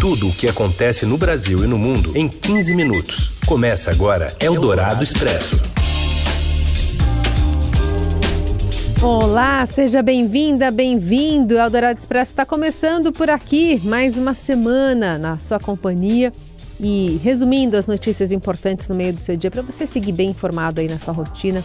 Tudo o que acontece no Brasil e no mundo em 15 minutos. Começa agora Eldorado Expresso. Olá, seja bem-vinda, bem-vindo. Eldorado Expresso está começando por aqui, mais uma semana na sua companhia e resumindo as notícias importantes no meio do seu dia para você seguir bem informado aí na sua rotina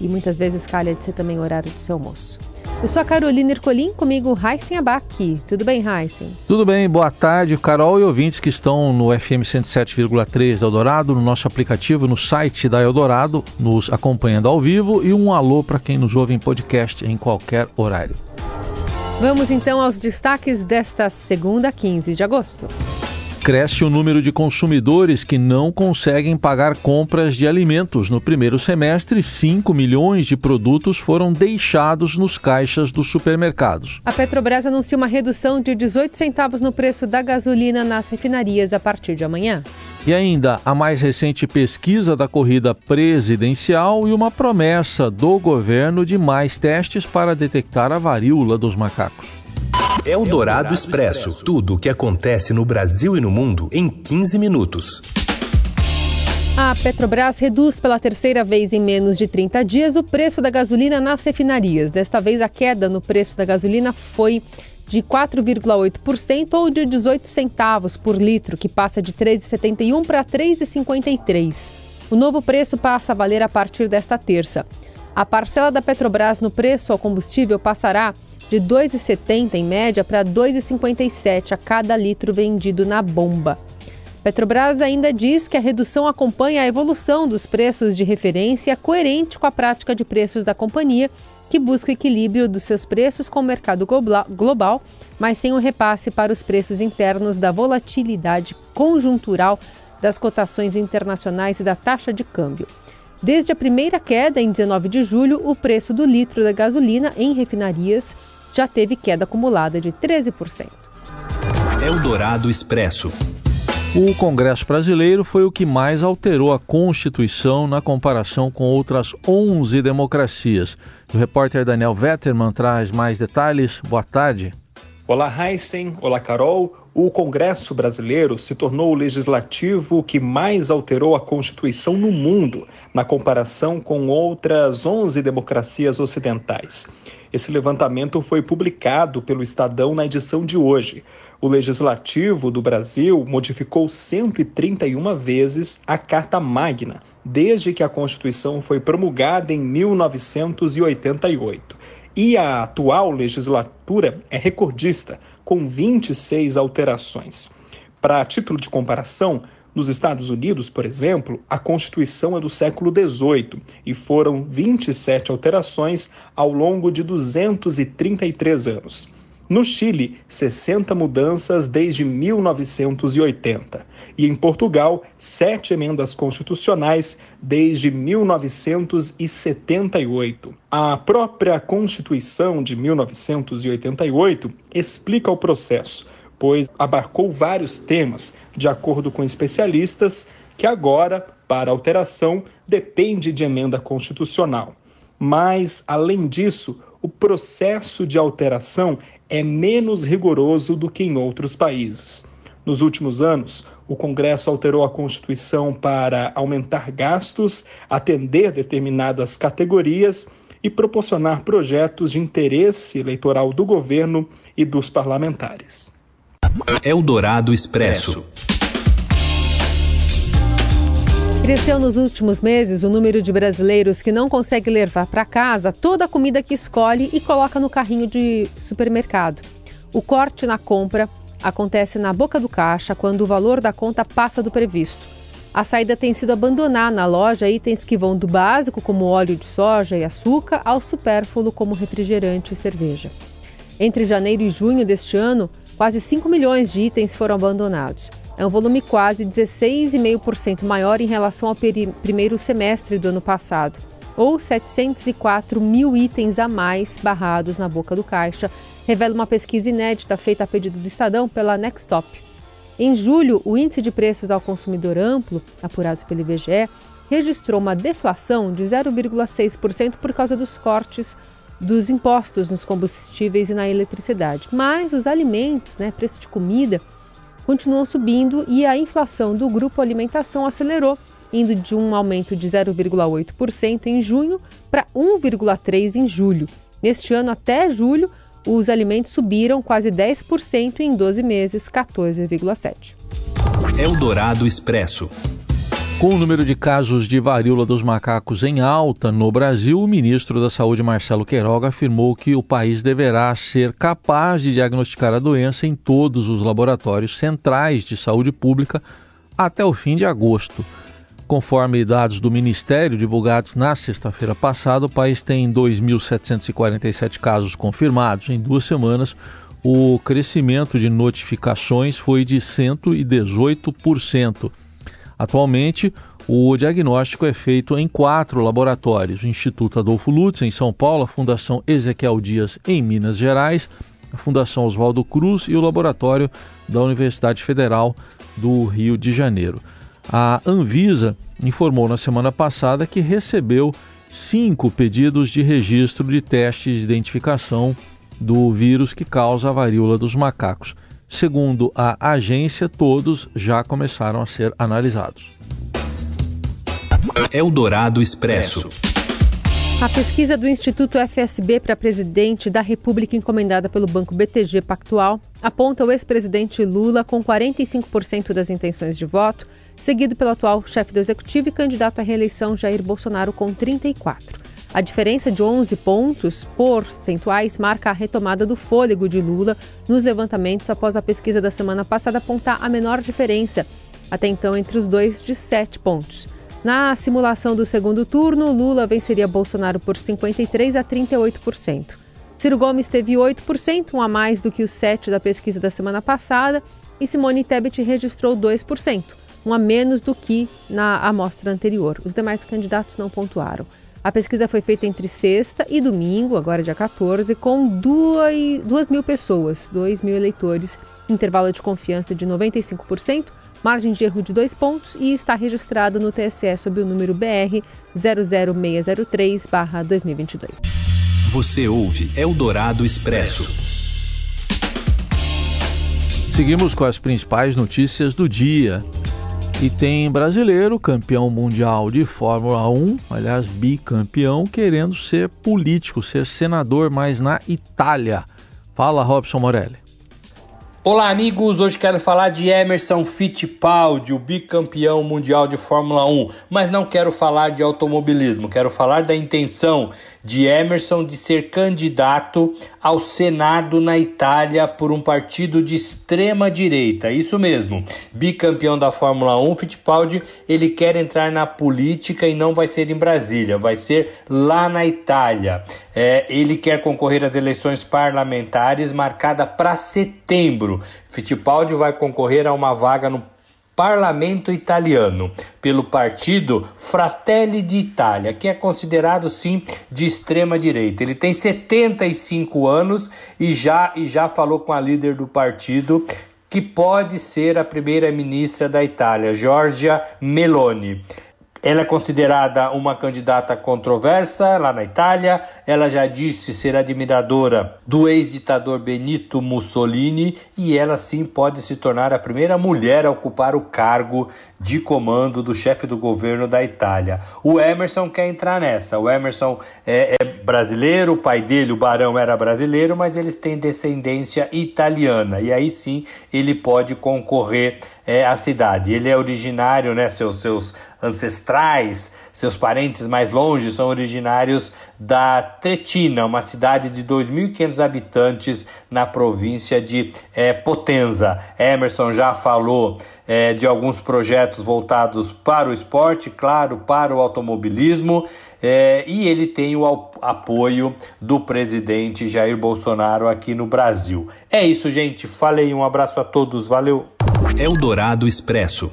e muitas vezes calha de ser também o horário do seu almoço. Eu sou a Carolina Ercolim, comigo Heisen Abac. Tudo bem, Heisen? Tudo bem, boa tarde, Carol e ouvintes que estão no FM 107,3 da Eldorado, no nosso aplicativo, no site da Eldorado, nos acompanhando ao vivo e um alô para quem nos ouve em podcast em qualquer horário. Vamos então aos destaques desta segunda, 15 de agosto. Cresce o número de consumidores que não conseguem pagar compras de alimentos. No primeiro semestre, 5 milhões de produtos foram deixados nos caixas dos supermercados. A Petrobras anuncia uma redução de 18 centavos no preço da gasolina nas refinarias a partir de amanhã. E ainda a mais recente pesquisa da corrida presidencial e uma promessa do governo de mais testes para detectar a varíola dos macacos. Eldorado Expresso. Tudo o que acontece no Brasil e no mundo em 15 minutos. A Petrobras reduz pela terceira vez em menos de 30 dias o preço da gasolina nas refinarias. Desta vez, a queda no preço da gasolina foi de 4,8% ou de 18 centavos por litro, que passa de 3,71 para 3,53. O novo preço passa a valer a partir desta terça. A parcela da Petrobras no preço ao combustível passará de 2,70 em média para 2,57 a cada litro vendido na bomba. Petrobras ainda diz que a redução acompanha a evolução dos preços de referência coerente com a prática de preços da companhia, que busca o equilíbrio dos seus preços com o mercado global, mas sem o um repasse para os preços internos da volatilidade conjuntural das cotações internacionais e da taxa de câmbio. Desde a primeira queda, em 19 de julho, o preço do litro da gasolina em refinarias já teve queda acumulada de 13%. Eldorado Expresso. O Congresso brasileiro foi o que mais alterou a Constituição na comparação com outras 11 democracias. O repórter Daniel Vetterman traz mais detalhes. Boa tarde. Olá, Heisen. Olá, Carol. O Congresso brasileiro se tornou o legislativo que mais alterou a Constituição no mundo, na comparação com outras 11 democracias ocidentais. Esse levantamento foi publicado pelo Estadão na edição de hoje. O Legislativo do Brasil modificou 131 vezes a Carta Magna, desde que a Constituição foi promulgada em 1988. E a atual legislatura é recordista, com 26 alterações. Para título de comparação, nos Estados Unidos, por exemplo, a Constituição é do século XVIII e foram 27 alterações ao longo de 233 anos. No Chile, 60 mudanças desde 1980. E em Portugal, sete emendas constitucionais desde 1978. A própria Constituição de 1988 explica o processo pois abarcou vários temas, de acordo com especialistas, que agora, para alteração, depende de emenda constitucional. Mas, além disso, o processo de alteração é menos rigoroso do que em outros países. Nos últimos anos, o Congresso alterou a Constituição para aumentar gastos, atender determinadas categorias e proporcionar projetos de interesse eleitoral do governo e dos parlamentares. Eldorado Expresso. Cresceu nos últimos meses o número de brasileiros que não consegue levar para casa toda a comida que escolhe e coloca no carrinho de supermercado. O corte na compra acontece na boca do caixa quando o valor da conta passa do previsto. A saída tem sido abandonar na loja itens que vão do básico, como óleo de soja e açúcar, ao supérfluo, como refrigerante e cerveja. Entre janeiro e junho deste ano, quase 5 milhões de itens foram abandonados. É um volume quase 16,5% maior em relação ao primeiro semestre do ano passado, ou 704 mil itens a mais barrados na boca do caixa, revela uma pesquisa inédita feita a pedido do Estadão pela Nextop. Em julho, o índice de preços ao consumidor amplo, apurado pelo IBGE, registrou uma deflação de 0,6% por causa dos cortes dos impostos nos combustíveis e na eletricidade. Mas os alimentos, né, preço de comida, continuam subindo e a inflação do grupo alimentação acelerou, indo de um aumento de 0,8% em junho para 1,3% em julho. Neste ano, até julho, os alimentos subiram quase 10% em 12 meses, 14,7%. Eldorado Expresso. Com o número de casos de varíola dos macacos em alta no Brasil, o ministro da Saúde, Marcelo Queiroga, afirmou que o país deverá ser capaz de diagnosticar a doença em todos os laboratórios centrais de saúde pública até o fim de agosto. Conforme dados do Ministério divulgados na sexta-feira passada, o país tem 2.747 casos confirmados. Em duas semanas, o crescimento de notificações foi de 118%. Atualmente, o diagnóstico é feito em quatro laboratórios: o Instituto Adolfo Lutz, em São Paulo, a Fundação Ezequiel Dias, em Minas Gerais, a Fundação Oswaldo Cruz e o Laboratório da Universidade Federal do Rio de Janeiro. A Anvisa informou na semana passada que recebeu cinco pedidos de registro de testes de identificação do vírus que causa a varíola dos macacos. Segundo a agência, todos já começaram a ser analisados. Eldorado Expresso. A pesquisa do Instituto FSB para presidente da República, encomendada pelo Banco BTG Pactual, aponta o ex-presidente Lula com 45% das intenções de voto, seguido pelo atual chefe do executivo e candidato à reeleição Jair Bolsonaro com 34%. A diferença de 11 pontos percentuais marca a retomada do fôlego de Lula nos levantamentos após a pesquisa da semana passada apontar a menor diferença, até então entre os dois, de 7 pontos. Na simulação do segundo turno, Lula venceria Bolsonaro por 53% a 38%. Ciro Gomes teve 8%, um a mais do que os 7% da pesquisa da semana passada, e Simone Tebet registrou 2%, um a menos do que na amostra anterior. Os demais candidatos não pontuaram. A pesquisa foi feita entre sexta e domingo, agora dia 14, com 2 mil pessoas, 2 mil eleitores, intervalo de confiança de 95%, margem de erro de 2 pontos e está registrado no TSE sob o número BR 00603-2022. Você ouve Eldorado Expresso. Seguimos com as principais notícias do dia. E tem brasileiro, campeão mundial de Fórmula 1, aliás, bicampeão, querendo ser político, ser senador, mas na Itália. Fala, Robson Morelli. Olá, amigos! Hoje quero falar de Emerson Fittipaldi, o bicampeão mundial de Fórmula 1, mas não quero falar de automobilismo, quero falar da intenção de Emerson de ser candidato ao Senado na Itália por um partido de extrema direita. Isso mesmo, bicampeão da Fórmula 1, Fittipaldi, ele quer entrar na política e não vai ser em Brasília, vai ser lá na Itália. É, ele quer concorrer às eleições parlamentares marcada para setembro. Fittipaldi vai concorrer a uma vaga no parlamento italiano pelo partido Fratelli d'Italia, que é considerado sim de extrema direita. Ele tem 75 anos e já e já falou com a líder do partido que pode ser a primeira ministra da Itália, Giorgia Meloni. Ela é considerada uma candidata controversa lá na Itália. Ela já disse ser admiradora do ex-ditador Benito Mussolini e ela sim pode se tornar a primeira mulher a ocupar o cargo de comando do chefe do governo da Itália. O Emerson quer entrar nessa. O Emerson é, é brasileiro, o pai dele, o barão, era brasileiro, mas eles têm descendência italiana e aí sim ele pode concorrer é, à cidade. Ele é originário, né? Seus, seus ancestrais, seus parentes mais longe são originários da Tretina, uma cidade de 2.500 habitantes na província de é, Potenza. Emerson já falou é, de alguns projetos voltados para o esporte, claro, para o automobilismo, é, e ele tem o apoio do presidente Jair Bolsonaro aqui no Brasil. É isso, gente. Falei, um abraço a todos, valeu. Eldorado Expresso.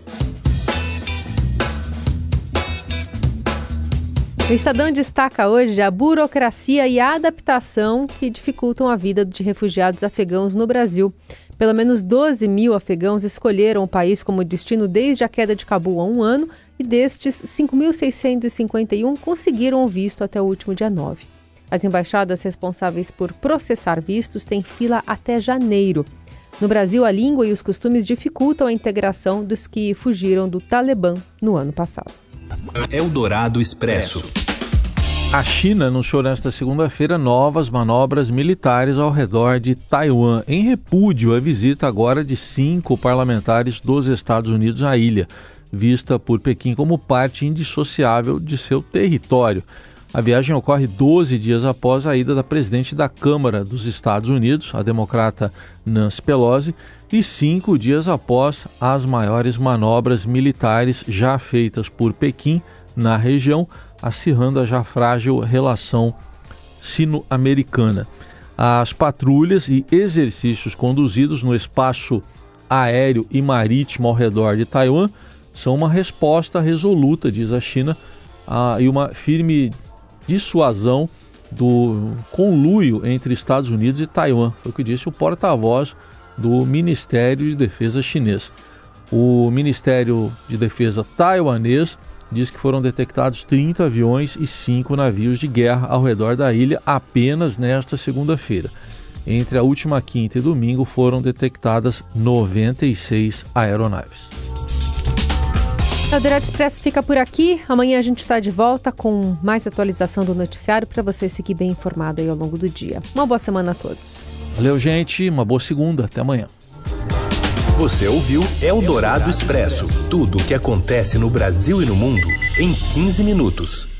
O Estadão destaca hoje a burocracia e a adaptação que dificultam a vida de refugiados afegãos no Brasil. Pelo menos 12 mil afegãos escolheram o país como destino desde a queda de Cabul há um ano e destes, 5.651 conseguiram o visto até o último dia 9. As embaixadas responsáveis por processar vistos têm fila até janeiro. No Brasil, a língua e os costumes dificultam a integração dos que fugiram do Talibã no ano passado. Eldorado Expresso. A China anunciou nesta segunda-feira novas manobras militares ao redor de Taiwan, em repúdio à visita agora de cinco parlamentares dos Estados Unidos à ilha, vista por Pequim como parte indissociável de seu território. A viagem ocorre 12 dias após a ida da presidente da Câmara dos Estados Unidos, a democrata Nancy Pelosi, e cinco dias após as maiores manobras militares já feitas por Pequim na região acirrando a já frágil relação sino-americana. As patrulhas e exercícios conduzidos no espaço aéreo e marítimo ao redor de Taiwan são uma resposta resoluta, diz a China, a, e uma firme dissuasão do conluio entre Estados Unidos e Taiwan. Foi o que disse o porta-voz do Ministério de Defesa chinês. O Ministério de Defesa taiwanês diz que foram detectados 30 aviões e 5 navios de guerra ao redor da ilha apenas nesta segunda-feira. Entre a última quinta e domingo foram detectadas 96 aeronaves. O Eldorado Expresso fica por aqui. Amanhã a gente está de volta com mais atualização do noticiário para você seguir bem informado aí ao longo do dia. Uma boa semana a todos. Valeu, gente. Uma boa segunda. Até amanhã. Você ouviu Eldorado Expresso tudo o que acontece no Brasil e no mundo em 15 minutos.